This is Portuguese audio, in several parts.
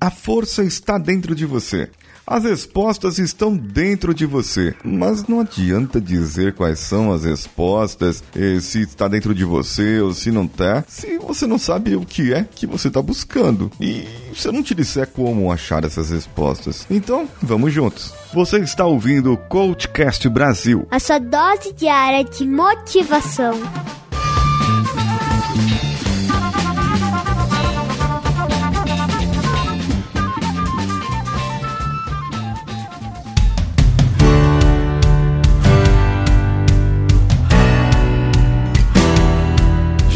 A força está dentro de você. As respostas estão dentro de você, mas não adianta dizer quais são as respostas, se está dentro de você ou se não está, se você não sabe o que é que você está buscando. E se eu não te disser como achar essas respostas. Então, vamos juntos. Você está ouvindo o Coachcast Brasil a sua dose diária de motivação.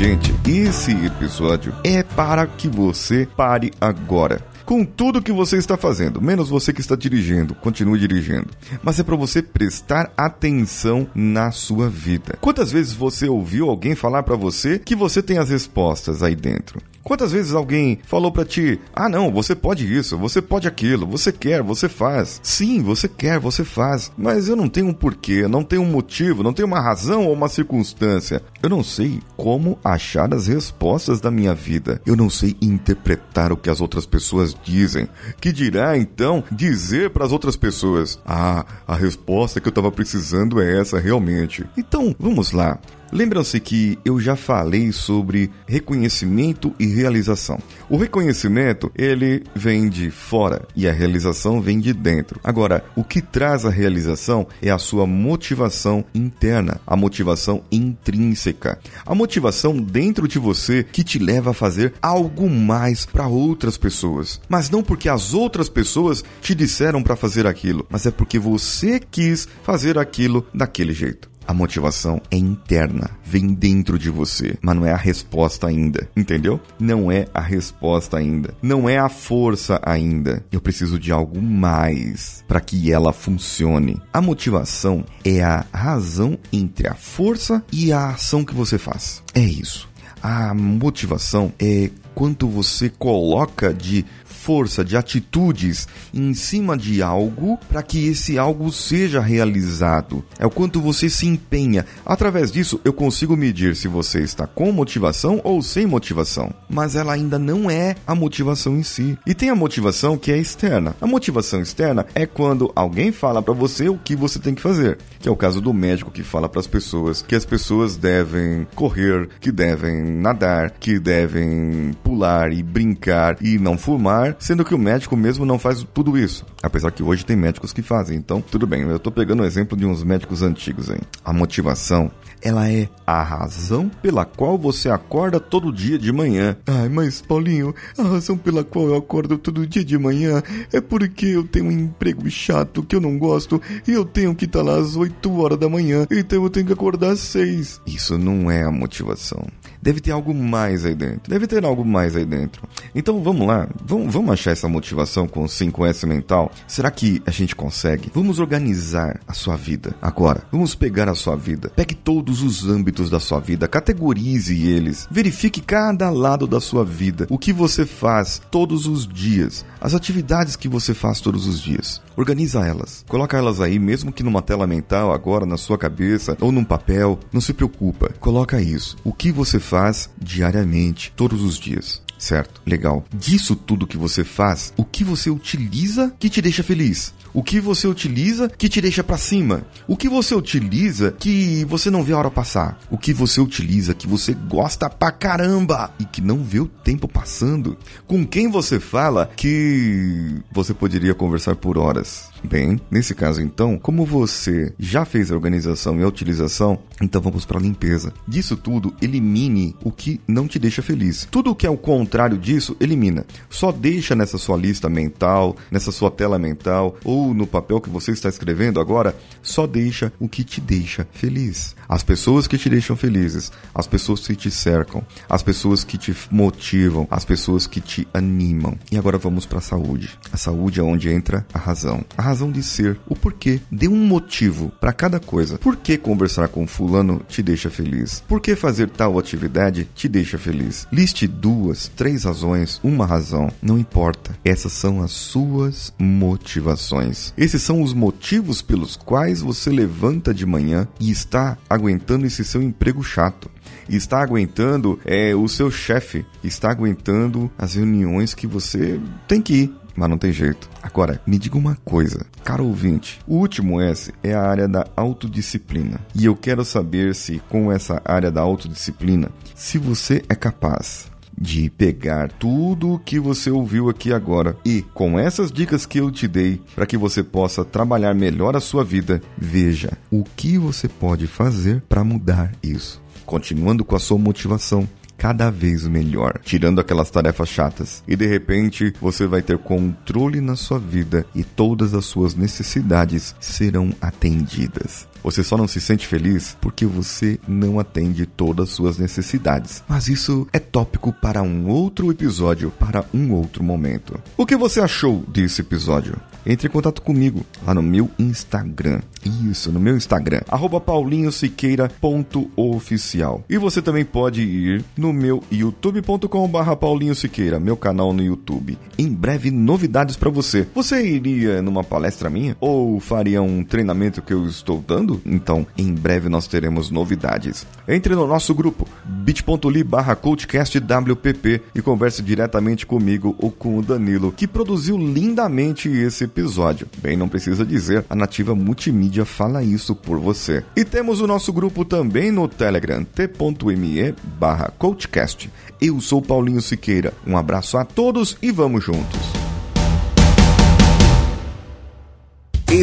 Gente, esse episódio é para que você pare agora com tudo que você está fazendo, menos você que está dirigindo, continue dirigindo. Mas é para você prestar atenção na sua vida. Quantas vezes você ouviu alguém falar para você que você tem as respostas aí dentro? Quantas vezes alguém falou para ti: "Ah, não, você pode isso, você pode aquilo, você quer, você faz". Sim, você quer, você faz, mas eu não tenho um porquê, não tenho um motivo, não tenho uma razão ou uma circunstância. Eu não sei como achar as respostas da minha vida. Eu não sei interpretar o que as outras pessoas dizem. Que dirá então dizer para as outras pessoas: "Ah, a resposta que eu estava precisando é essa realmente". Então, vamos lá. Lembram-se que eu já falei sobre reconhecimento e realização. O reconhecimento, ele vem de fora e a realização vem de dentro. Agora, o que traz a realização é a sua motivação interna, a motivação intrínseca. A motivação dentro de você que te leva a fazer algo mais para outras pessoas. Mas não porque as outras pessoas te disseram para fazer aquilo, mas é porque você quis fazer aquilo daquele jeito. A motivação é interna, vem dentro de você, mas não é a resposta ainda, entendeu? Não é a resposta ainda, não é a força ainda. Eu preciso de algo mais para que ela funcione. A motivação é a razão entre a força e a ação que você faz. É isso. A motivação é quanto você coloca de força, de atitudes em cima de algo para que esse algo seja realizado. É o quanto você se empenha. Através disso, eu consigo medir se você está com motivação ou sem motivação. Mas ela ainda não é a motivação em si. E tem a motivação que é externa. A motivação externa é quando alguém fala para você o que você tem que fazer, que é o caso do médico que fala para as pessoas que as pessoas devem correr, que devem nadar, que devem pular e brincar e não fumar sendo que o médico mesmo não faz tudo isso. Apesar que hoje tem médicos que fazem, então tudo bem. Eu tô pegando o exemplo de uns médicos antigos aí. A motivação ela é a razão pela qual você acorda todo dia de manhã. Ai, mas Paulinho, a razão pela qual eu acordo todo dia de manhã é porque eu tenho um emprego chato que eu não gosto e eu tenho que estar lá às 8 horas da manhã, então eu tenho que acordar às 6. Isso não é a motivação. Deve ter algo mais aí dentro. Deve ter algo mais aí dentro. Então vamos lá, vamos, vamos achar essa motivação com o 5S mental? Será que a gente consegue? Vamos organizar a sua vida agora. Vamos pegar a sua vida. Pegue todos os âmbitos da sua vida, categorize eles, verifique cada lado da sua vida, o que você faz todos os dias, as atividades que você faz todos os dias. Organiza elas, coloca elas aí, mesmo que numa tela mental agora na sua cabeça ou num papel, não se preocupa, coloca isso. O que você faz diariamente, todos os dias certo? Legal. Disso tudo que você faz, o que você utiliza que te deixa feliz? O que você utiliza que te deixa para cima? O que você utiliza que você não vê a hora passar? O que você utiliza que você gosta pra caramba e que não vê o tempo passando? Com quem você fala que você poderia conversar por horas? Bem, nesse caso então, como você já fez a organização e a utilização, então vamos para a limpeza. Disso tudo, elimine o que não te deixa feliz. Tudo o que é o contrário disso, elimina. Só deixa nessa sua lista mental, nessa sua tela mental ou no papel que você está escrevendo agora, só deixa o que te deixa feliz. As pessoas que te deixam felizes, as pessoas que te cercam, as pessoas que te motivam, as pessoas que te animam. E agora vamos para a saúde. A saúde é onde entra a razão. A razão de ser, o porquê. Dê um motivo para cada coisa. Por que conversar com fulano te deixa feliz? Por que fazer tal atividade te deixa feliz? Liste duas, três razões, uma razão, não importa. Essas são as suas motivações. Esses são os motivos pelos quais você levanta de manhã e está aguentando esse seu emprego chato está aguentando é, o seu chefe, está aguentando as reuniões que você tem que ir. Mas não tem jeito. Agora, me diga uma coisa, caro ouvinte. O último S é a área da autodisciplina. E eu quero saber se, com essa área da autodisciplina, se você é capaz de pegar tudo o que você ouviu aqui agora e, com essas dicas que eu te dei, para que você possa trabalhar melhor a sua vida, veja o que você pode fazer para mudar isso continuando com a sua motivação cada vez melhor, tirando aquelas tarefas chatas. E de repente você vai ter controle na sua vida e todas as suas necessidades serão atendidas. Você só não se sente feliz porque você não atende todas as suas necessidades. Mas isso é tópico para um outro episódio, para um outro momento. O que você achou desse episódio? Entre em contato comigo lá no meu Instagram. Isso, no meu Instagram, paulinhosiqueira.oficial. E você também pode ir no meu youtube.com/barra Paulinho Siqueira, meu canal no YouTube. Em breve, novidades para você. Você iria numa palestra minha? Ou faria um treinamento que eu estou dando? Então, em breve nós teremos novidades. Entre no nosso grupo bit.ly barra e converse diretamente comigo ou com o Danilo, que produziu lindamente esse episódio. Bem, não precisa dizer, a Nativa Multimídia fala isso por você. E temos o nosso grupo também no Telegram, t.me barra. Eu sou Paulinho Siqueira. Um abraço a todos e vamos juntos.